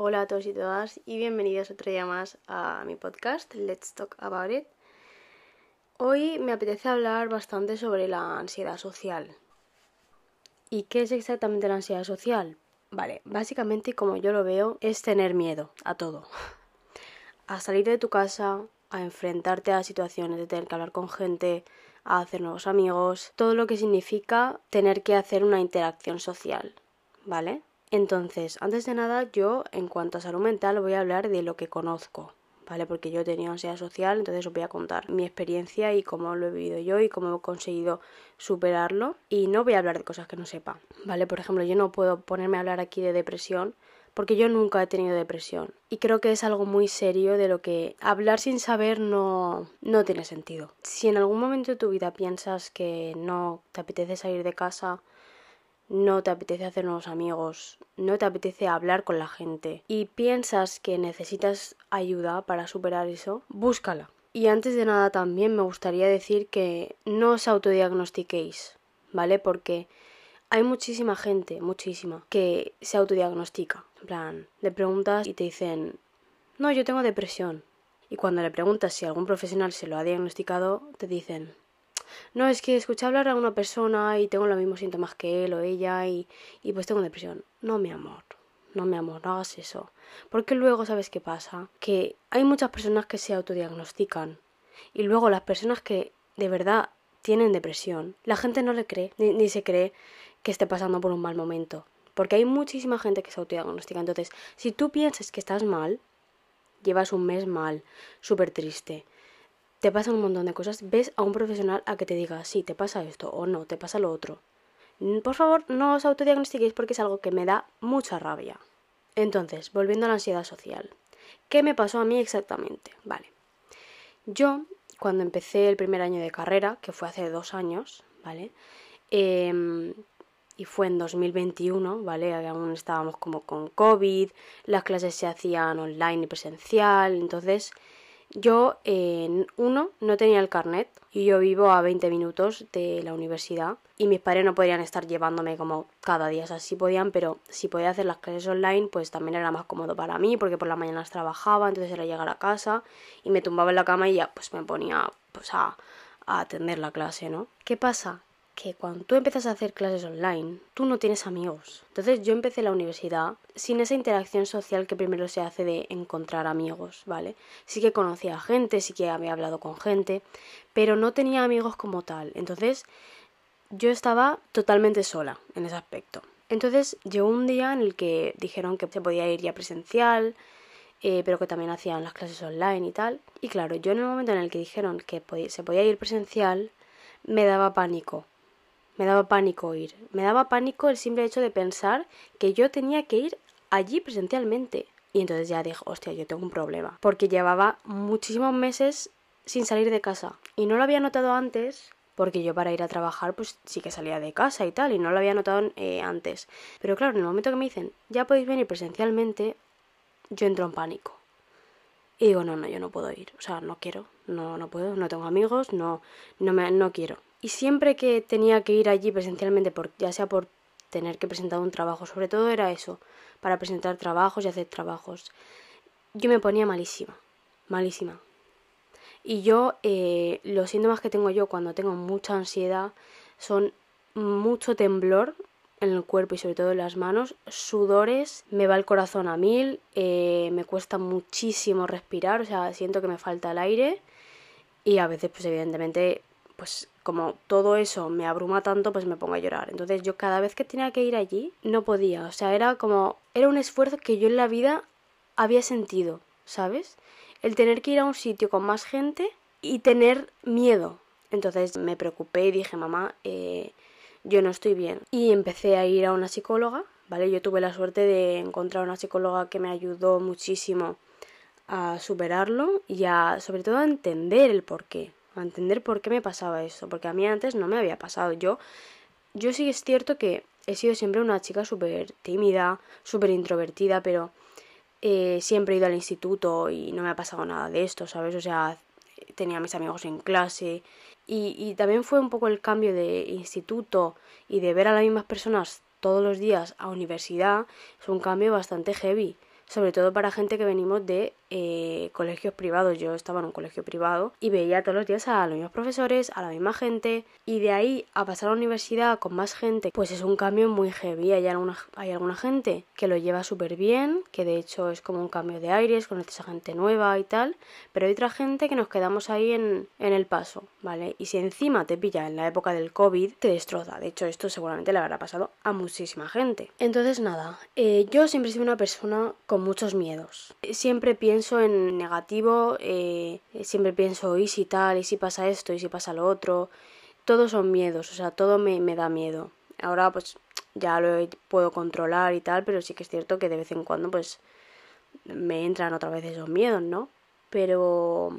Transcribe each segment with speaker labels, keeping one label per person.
Speaker 1: Hola a todos y todas y bienvenidos otro día más a mi podcast Let's Talk About It. Hoy me apetece hablar bastante sobre la ansiedad social. ¿Y qué es exactamente la ansiedad social? Vale, básicamente como yo lo veo es tener miedo a todo. A salir de tu casa, a enfrentarte a situaciones de tener que hablar con gente, a hacer nuevos amigos, todo lo que significa tener que hacer una interacción social, ¿vale? Entonces, antes de nada, yo en cuanto a salud mental voy a hablar de lo que conozco, ¿vale? Porque yo tenido ansiedad social, entonces os voy a contar mi experiencia y cómo lo he vivido yo y cómo he conseguido superarlo. Y no voy a hablar de cosas que no sepa, ¿vale? Por ejemplo, yo no puedo ponerme a hablar aquí de depresión porque yo nunca he tenido depresión. Y creo que es algo muy serio de lo que hablar sin saber no, no tiene sentido. Si en algún momento de tu vida piensas que no te apetece salir de casa, no te apetece hacer nuevos amigos, no te apetece hablar con la gente y piensas que necesitas ayuda para superar eso, búscala. Y antes de nada también me gustaría decir que no os autodiagnostiquéis, ¿vale? Porque hay muchísima gente, muchísima, que se autodiagnostica. En plan, le preguntas y te dicen, no, yo tengo depresión. Y cuando le preguntas si algún profesional se lo ha diagnosticado, te dicen, no, es que escuché hablar a una persona y tengo los mismos síntomas que él o ella y, pues tengo depresión. No, mi amor, no, mi amor, no hagas eso. Porque luego, ¿sabes qué pasa? Que hay muchas personas que se autodiagnostican y luego las personas que de verdad tienen depresión, la gente no le cree, ni, ni se cree que esté pasando por un mal momento. Porque hay muchísima gente que se autodiagnostica. Entonces, si tú piensas que estás mal, llevas un mes mal, súper triste, te pasan un montón de cosas, ves a un profesional a que te diga, sí, te pasa esto o no, te pasa lo otro. Por favor, no os autodiagnostiquéis porque es algo que me da mucha rabia. Entonces, volviendo a la ansiedad social. ¿Qué me pasó a mí exactamente? Vale. Yo, cuando empecé el primer año de carrera, que fue hace dos años, ¿vale? Eh, y fue en 2021, ¿vale? Aún estábamos como con COVID, las clases se hacían online y presencial, entonces yo, en uno, no tenía el carnet y yo vivo a 20 minutos de la universidad y mis padres no podían estar llevándome como cada día, o sea, podían, pero si podía hacer las clases online, pues también era más cómodo para mí porque por las mañanas trabajaba, entonces era llegar a casa y me tumbaba en la cama y ya pues me ponía pues a atender la clase, ¿no? ¿Qué pasa? Que cuando tú empiezas a hacer clases online, tú no tienes amigos. Entonces yo empecé la universidad sin esa interacción social que primero se hace de encontrar amigos, ¿vale? Sí que conocía gente, sí que había hablado con gente, pero no tenía amigos como tal. Entonces yo estaba totalmente sola en ese aspecto. Entonces llegó un día en el que dijeron que se podía ir ya presencial, eh, pero que también hacían las clases online y tal. Y claro, yo en el momento en el que dijeron que se podía ir presencial, me daba pánico me daba pánico ir. Me daba pánico el simple hecho de pensar que yo tenía que ir allí presencialmente. Y entonces ya dije, hostia, yo tengo un problema. Porque llevaba muchísimos meses sin salir de casa. Y no lo había notado antes, porque yo para ir a trabajar pues sí que salía de casa y tal, y no lo había notado eh, antes. Pero claro, en el momento que me dicen, ya podéis venir presencialmente, yo entro en pánico. Y digo, no, no, yo no puedo ir. O sea, no quiero, no, no puedo, no tengo amigos, no, no, me, no quiero. Y siempre que tenía que ir allí presencialmente, por, ya sea por tener que presentar un trabajo, sobre todo era eso, para presentar trabajos y hacer trabajos, yo me ponía malísima, malísima. Y yo, eh, los síntomas que tengo yo cuando tengo mucha ansiedad son mucho temblor en el cuerpo y sobre todo en las manos, sudores, me va el corazón a mil, eh, me cuesta muchísimo respirar, o sea, siento que me falta el aire y a veces pues evidentemente pues como todo eso me abruma tanto, pues me pongo a llorar. Entonces yo cada vez que tenía que ir allí no podía, o sea, era como era un esfuerzo que yo en la vida había sentido, ¿sabes? El tener que ir a un sitio con más gente y tener miedo. Entonces me preocupé y dije, mamá, eh, yo no estoy bien. Y empecé a ir a una psicóloga, ¿vale? Yo tuve la suerte de encontrar una psicóloga que me ayudó muchísimo a superarlo y a, sobre todo, a entender el porqué entender por qué me pasaba eso, porque a mí antes no me había pasado. Yo, yo sí es cierto que he sido siempre una chica súper tímida, súper introvertida, pero eh, siempre he ido al instituto y no me ha pasado nada de esto, ¿sabes? O sea, tenía mis amigos en clase y, y también fue un poco el cambio de instituto y de ver a las mismas personas todos los días a universidad, es un cambio bastante heavy. sobre todo para gente que venimos de eh, colegios privados. Yo estaba en un colegio privado y veía todos los días a los mismos profesores, a la misma gente, y de ahí a pasar a la universidad con más gente, pues es un cambio muy heavy. Hay alguna, hay alguna gente que lo lleva súper bien, que de hecho es como un cambio de aires, conoces a gente nueva y tal, pero hay otra gente que nos quedamos ahí en, en el paso, ¿vale? Y si encima te pilla en la época del COVID, te destroza. De hecho, esto seguramente le habrá pasado a muchísima gente. Entonces, nada, eh, yo siempre he sido una persona con muchos miedos. Siempre pienso en negativo, eh, siempre pienso, ¿y si tal? ¿y si pasa esto? ¿y si pasa lo otro? Todos son miedos, o sea, todo me, me da miedo. Ahora, pues ya lo puedo controlar y tal, pero sí que es cierto que de vez en cuando, pues me entran otra vez esos miedos, ¿no? Pero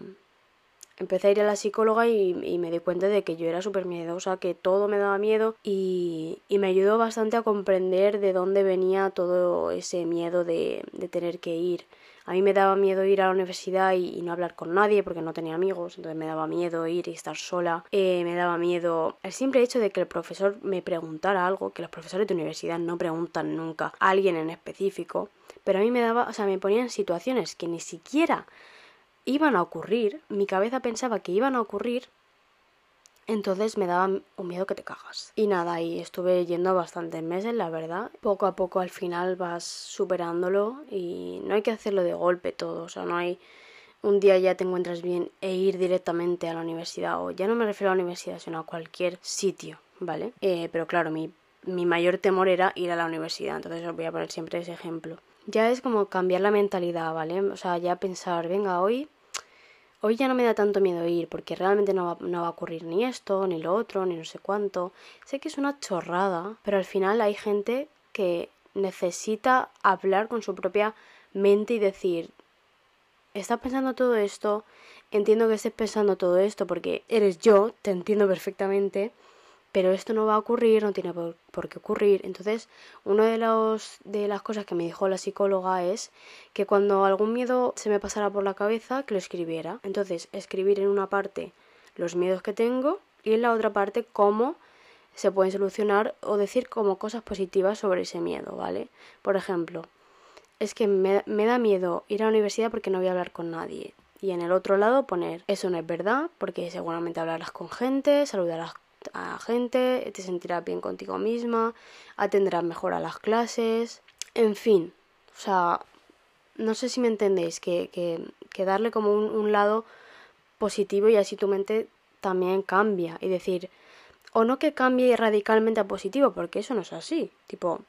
Speaker 1: empecé a ir a la psicóloga y, me di cuenta de que yo era súper miedosa, que todo me daba miedo y, me ayudó bastante a comprender de dónde venía todo ese miedo de, tener que ir. A mí me daba miedo ir a la universidad y, no hablar con nadie porque no tenía amigos, entonces me daba miedo ir y estar sola. Eh, me daba miedo el simple hecho de que el profesor me preguntara algo, que los profesores de universidad no preguntan nunca a alguien en específico, pero a mí me daba, o sea, me ponía en situaciones que ni siquiera iban a ocurrir, mi cabeza pensaba que iban a ocurrir, entonces me daba un miedo que te cagas. Y nada, y estuve yendo bastantes meses, la verdad. Poco a poco al final vas superándolo y no hay que hacerlo de golpe todo, o sea, no hay un día ya te encuentras bien e ir directamente a la universidad, o ya no me refiero a la universidad, sino a cualquier sitio, ¿vale? Eh, pero claro, mi, mi mayor temor era ir a la universidad, entonces os voy a poner siempre ese ejemplo. Ya es como cambiar la mentalidad, ¿vale? O sea, ya pensar, venga, hoy Hoy ya no me da tanto miedo ir porque realmente no va, no va, a ocurrir ni esto, ni lo otro, ni no sé cuánto. Sé que es una chorrada, pero al final hay gente que necesita hablar con su propia mente y decir, estás pensando todo esto, entiendo que estés pensando todo esto porque eres yo, te entiendo perfectamente, pero esto no va a ocurrir, no tiene por, qué ocurrir. Entonces, una de, los, de las cosas que me dijo la psicóloga es que cuando algún miedo se me pasara por la cabeza, que lo escribiera. Entonces, escribir en una parte los miedos que tengo y en la otra parte cómo se pueden solucionar o decir como cosas positivas sobre ese miedo, ¿vale? Por ejemplo, es que me, me da miedo ir a la universidad porque no voy a hablar con nadie. Y en el otro lado poner, eso no es verdad, porque seguramente hablarás con gente, saludarás a gente, te sentirás bien contigo misma, atenderás mejor a las clases, en fin, o sea, no sé si me entendéis, que, que, que darle como un, un, lado positivo y así tu mente también cambia y decir, o no que cambie radicalmente a positivo, porque eso no es así, tipo,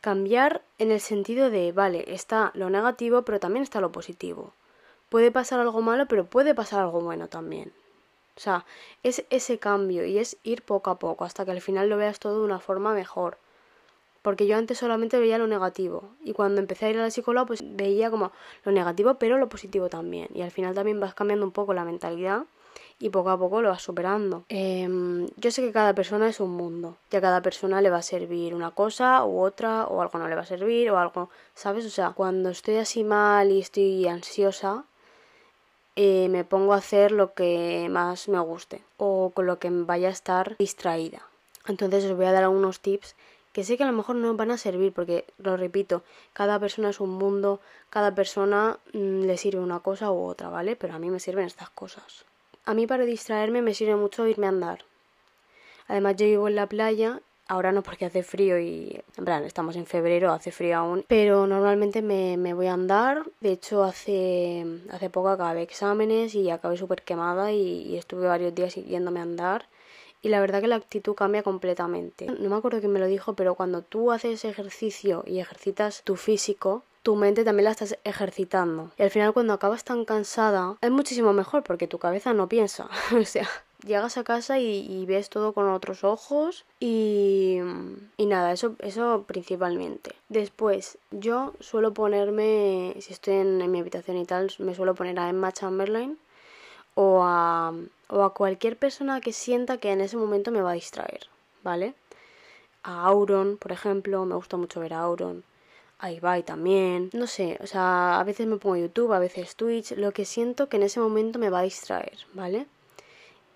Speaker 1: cambiar en el sentido de, vale, está lo negativo, pero también está lo positivo. Puede pasar algo malo, pero puede pasar algo bueno también. O sea, es ese cambio y es ir poco a poco hasta que al final lo veas todo de una forma mejor. Porque yo antes solamente veía lo negativo y cuando empecé a ir a la psicóloga pues veía como lo negativo pero lo positivo también. Y al final también vas cambiando un poco la mentalidad y poco a poco lo vas superando. Eh, yo sé que cada persona es un mundo y a cada persona le va a servir una cosa u otra o algo no le va a servir o algo, ¿sabes? O sea, cuando estoy así mal y estoy ansiosa, eh, me pongo a hacer lo que más me guste o con lo que vaya a estar distraída. Entonces os voy a dar algunos tips que sé que a lo mejor no van a servir porque, lo repito, cada persona es un mundo, cada persona mm, le sirve una cosa u otra, ¿vale? Pero a mí me sirven estas cosas. A mí para distraerme me sirve mucho irme a andar. Además yo vivo en la playa Ahora no porque hace frío y, en plan, estamos en febrero, hace frío aún, pero normalmente me, me voy a andar. De hecho, hace, hace poco acabé exámenes y acabé súper quemada y, estuve varios días yéndome a andar. Y la verdad que la actitud cambia completamente. No me acuerdo quién me lo dijo, pero cuando tú haces ejercicio y ejercitas tu físico, tu mente también la estás ejercitando. Y al final cuando acabas tan cansada, es muchísimo mejor porque tu cabeza no piensa. o sea, llegas a casa y, ves todo con otros ojos y, y nada, eso, eso principalmente. Después, yo suelo ponerme, si estoy en, mi habitación y tal, me suelo poner a Emma Chamberlain o a, o a cualquier persona que sienta que en ese momento me va a distraer, ¿vale? A Auron, por ejemplo, me gusta mucho ver a Auron. A Ibai también, no sé, o sea, a veces me pongo YouTube, a veces Twitch, lo que siento que en ese momento me va a distraer, ¿vale?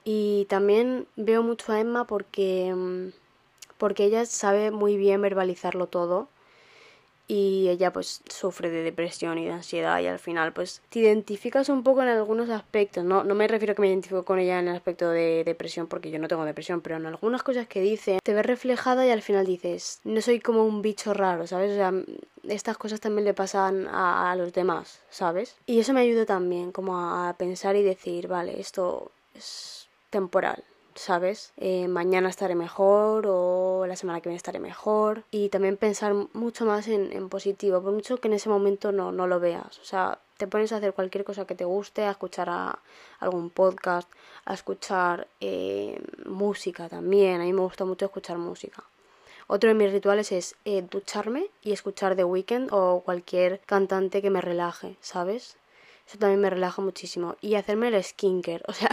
Speaker 1: Y también veo mucho a Emma porque, mm, porque ella sabe muy bien verbalizarlo todo y ella pues sufre de depresión y de ansiedad y al final pues te identificas un poco en algunos aspectos, no, no me refiero a que me identifico con ella en el aspecto de depresión porque yo no tengo depresión, pero en algunas cosas que dice te ves reflejada y al final dices, no soy como un bicho raro, ¿sabes? O sea, estas cosas también le pasan a, a los demás, ¿sabes? Y eso me ayuda también como a pensar y decir, vale, esto es temporal, ¿sabes? Eh, mañana estaré mejor o la semana que viene estaré mejor. Y también pensar mucho más en, positivo, por mucho que en ese momento no, no, lo veas. O sea, te pones a hacer cualquier cosa que te guste, a escuchar a algún podcast, a escuchar eh, música también. A mí me gusta mucho escuchar música. Otro de mis rituales es eh, ducharme y escuchar The Weeknd o cualquier cantante que me relaje, ¿sabes? Eso también me relaja muchísimo. Y hacerme el skincare, o sea,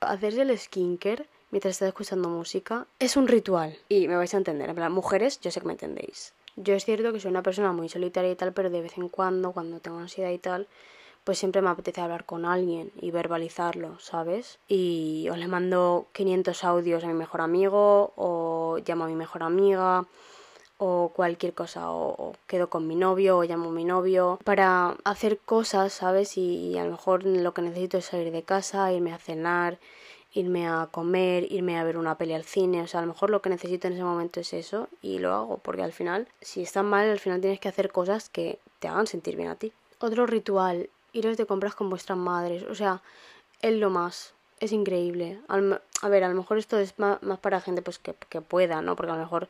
Speaker 1: hacerse el skincare mientras estás escuchando música es un ritual. Y me vais a entender, en plan, mujeres, yo sé que me entendéis. Yo es cierto que soy una persona muy solitaria y tal, pero de vez en cuando, cuando tengo ansiedad y tal, pues siempre me apetece hablar con alguien y verbalizarlo, ¿sabes? Y os le mando 500 audios a mi mejor amigo, o llamo a mi mejor amiga, o cualquier cosa, o, quedo con mi novio, o llamo a mi novio, para hacer cosas, ¿sabes? Y, a lo mejor lo que necesito es salir de casa, irme a cenar, irme a comer, irme a ver una peli al cine, o sea, a lo mejor lo que necesito en ese momento es eso y lo hago, porque al final, si estás mal, al final tienes que hacer cosas que te hagan sentir bien a ti. Otro ritual, iros de compras con vuestras madres, o sea, es lo más, es increíble. a ver, a lo mejor esto es más, para gente pues que, que pueda, ¿no? Porque a lo mejor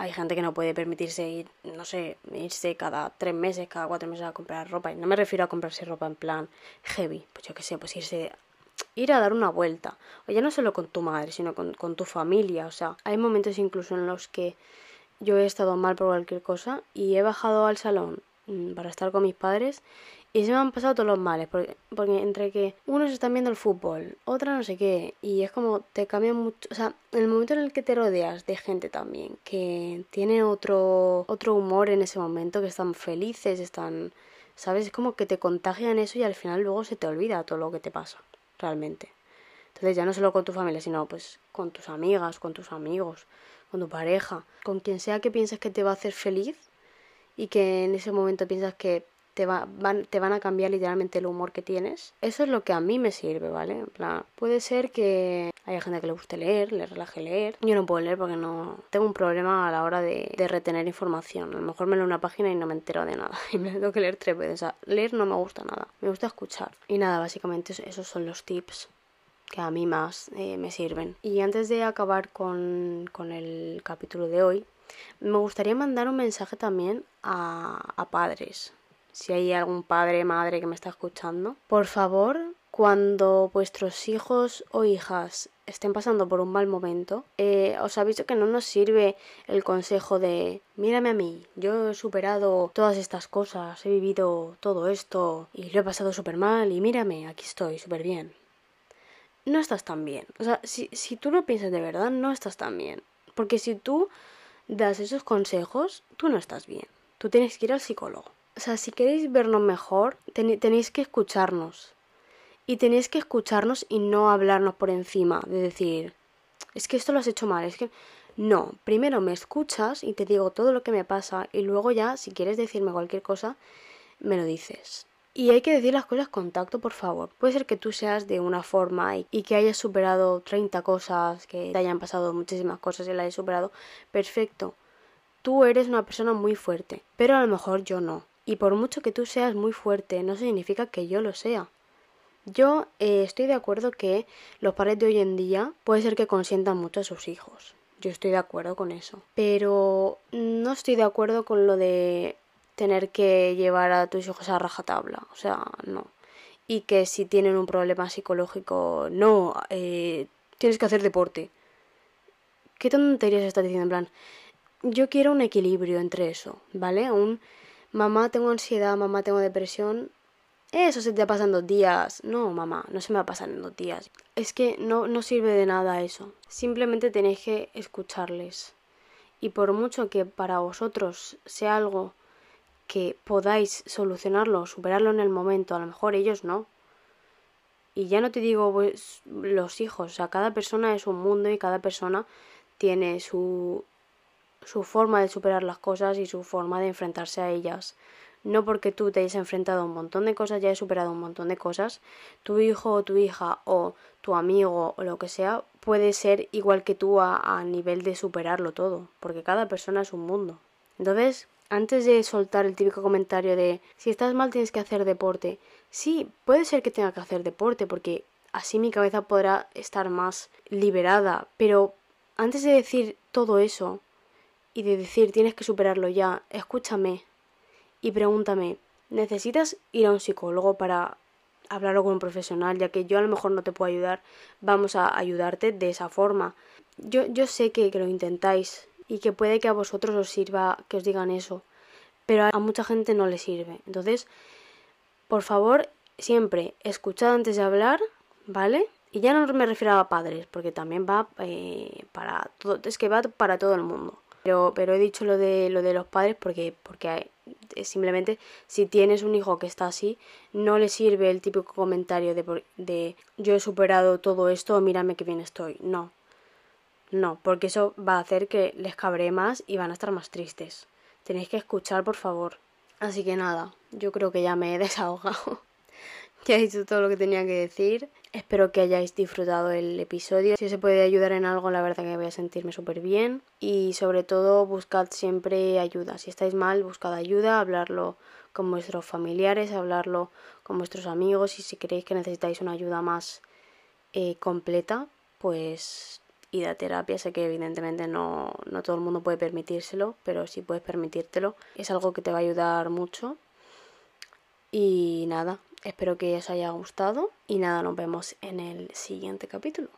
Speaker 1: hay gente que no puede permitirse ir, no sé, irse cada tres meses, cada cuatro meses a comprar ropa. Y no me refiero a comprarse ropa en plan heavy, pues yo qué sé, pues irse ir a dar una vuelta. O ya no solo con tu madre, sino con, con tu familia. O sea, hay momentos incluso en los que yo he estado mal por cualquier cosa y he bajado al salón mm, para estar con mis padres y se me han pasado todos los males, porque, porque entre que unos están viendo el fútbol, otra no sé qué, y es como te cambia mucho, o sea, en el momento en el que te rodeas de gente también, que tiene otro, otro humor en ese momento, que están felices, están, ¿sabes? Es como que te contagian eso y al final luego se te olvida todo lo que te pasa, realmente. Entonces ya no solo con tu familia, sino pues con tus amigas, con tus amigos, con tu pareja, con quien sea que pienses que te va a hacer feliz y que en ese momento piensas que te, van, a cambiar literalmente el humor que tienes. Eso es lo que a mí me sirve, ¿vale? Puede ser que haya gente que le guste leer, le relaje leer. Yo no puedo leer porque no tengo un problema a la hora de, retener información. A lo mejor me leo una página y no me entero de nada. Y me tengo que leer tres veces. O sea, leer no me gusta nada. Me gusta escuchar. Y nada, básicamente esos son los tips que a mí más eh, me sirven. Y antes de acabar con, el capítulo de hoy, me gustaría mandar un mensaje también a padres, si hay algún padre, madre que me está escuchando, por favor, cuando vuestros hijos o hijas estén pasando por un mal momento, eh, os aviso que no nos sirve el consejo de mírame a mí, yo he superado todas estas cosas, he vivido todo esto y lo he pasado súper mal y mírame, aquí estoy súper bien. No estás tan bien. O sea, si, si tú lo piensas de verdad, no estás tan bien. Porque si tú das esos consejos, tú no estás bien. Tú tienes que ir al psicólogo o sea, si queréis vernos mejor, tenéis que escucharnos. Y tenéis que escucharnos y no hablarnos por encima, de decir, es que esto lo has hecho mal, es que... No, primero me escuchas y te digo todo lo que me pasa y luego ya, si quieres decirme cualquier cosa, me lo dices. Y hay que decir las cosas con tacto, por favor. Puede ser que tú seas de una forma y, y, que hayas superado 30 cosas, que te hayan pasado muchísimas cosas y la hayas superado. Perfecto. Tú eres una persona muy fuerte, pero a lo mejor yo no. Y por mucho que tú seas muy fuerte, no significa que yo lo sea. Yo eh, estoy de acuerdo que los padres de hoy en día puede ser que consientan mucho a sus hijos. Yo estoy de acuerdo con eso. Pero no estoy de acuerdo con lo de tener que llevar a tus hijos a rajatabla. O sea, no. Y que si tienen un problema psicológico, no, eh, tienes que hacer deporte. ¿Qué tonterías estás diciendo? En plan, yo quiero un equilibrio entre eso, ¿vale? Un mamá, tengo ansiedad, mamá, tengo depresión. Eso se te pasa en dos días. No, mamá, no se me va a pasar en dos días. Es que no, no sirve de nada eso. Simplemente tenéis que escucharles. Y por mucho que para vosotros sea algo que podáis solucionarlo, superarlo en el momento, a lo mejor ellos no. Y ya no te digo pues, los hijos, o sea, cada persona es un mundo y cada persona tiene su su forma de superar las cosas y su forma de enfrentarse a ellas. No porque tú te hayas enfrentado a un montón de cosas, ya hayas superado un montón de cosas, tu hijo o tu hija o tu amigo o lo que sea puede ser igual que tú a, a nivel de superarlo todo, porque cada persona es un mundo. Entonces, antes de soltar el típico comentario de si estás mal tienes que hacer deporte, sí, puede ser que tenga que hacer deporte porque así mi cabeza podrá estar más liberada, pero antes de decir todo eso y de decir tienes que superarlo ya, escúchame y pregúntame, ¿necesitas ir a un psicólogo para hablarlo con un profesional, ya que yo a lo mejor no te puedo ayudar, vamos a ayudarte de esa forma. Yo, yo sé que, que lo intentáis y que puede que a vosotros os sirva que os digan eso, pero a mucha gente no le sirve. Entonces, por favor, siempre escuchad antes de hablar, ¿vale? Y ya no me refiero a padres, porque también va eh, para todo, es que va para todo el mundo. Pero, pero he dicho lo de lo de los padres porque, porque simplemente si tienes un hijo que está así, no le sirve el típico comentario de, de yo he superado todo esto, mírame qué bien estoy. No. No, porque eso va a hacer que les cabré más y van a estar más tristes. Tenéis que escuchar, por favor. Así que nada, yo creo que ya me he desahogado. Ya he dicho todo lo que tenía que decir. Espero que hayáis disfrutado el episodio. Si os puede ayudar en algo, la verdad que voy a sentirme súper bien. Y sobre todo, buscad siempre ayuda. Si estáis mal, buscad ayuda, hablarlo con vuestros familiares, hablarlo con vuestros amigos. Y si creéis que necesitáis una ayuda más eh, completa, pues id a terapia. Sé que evidentemente no, no todo el mundo puede permitírselo, pero si puedes permitírtelo, es algo que te va a ayudar mucho. Y nada, Espero que os haya gustado y nada, nos vemos en el siguiente capítulo.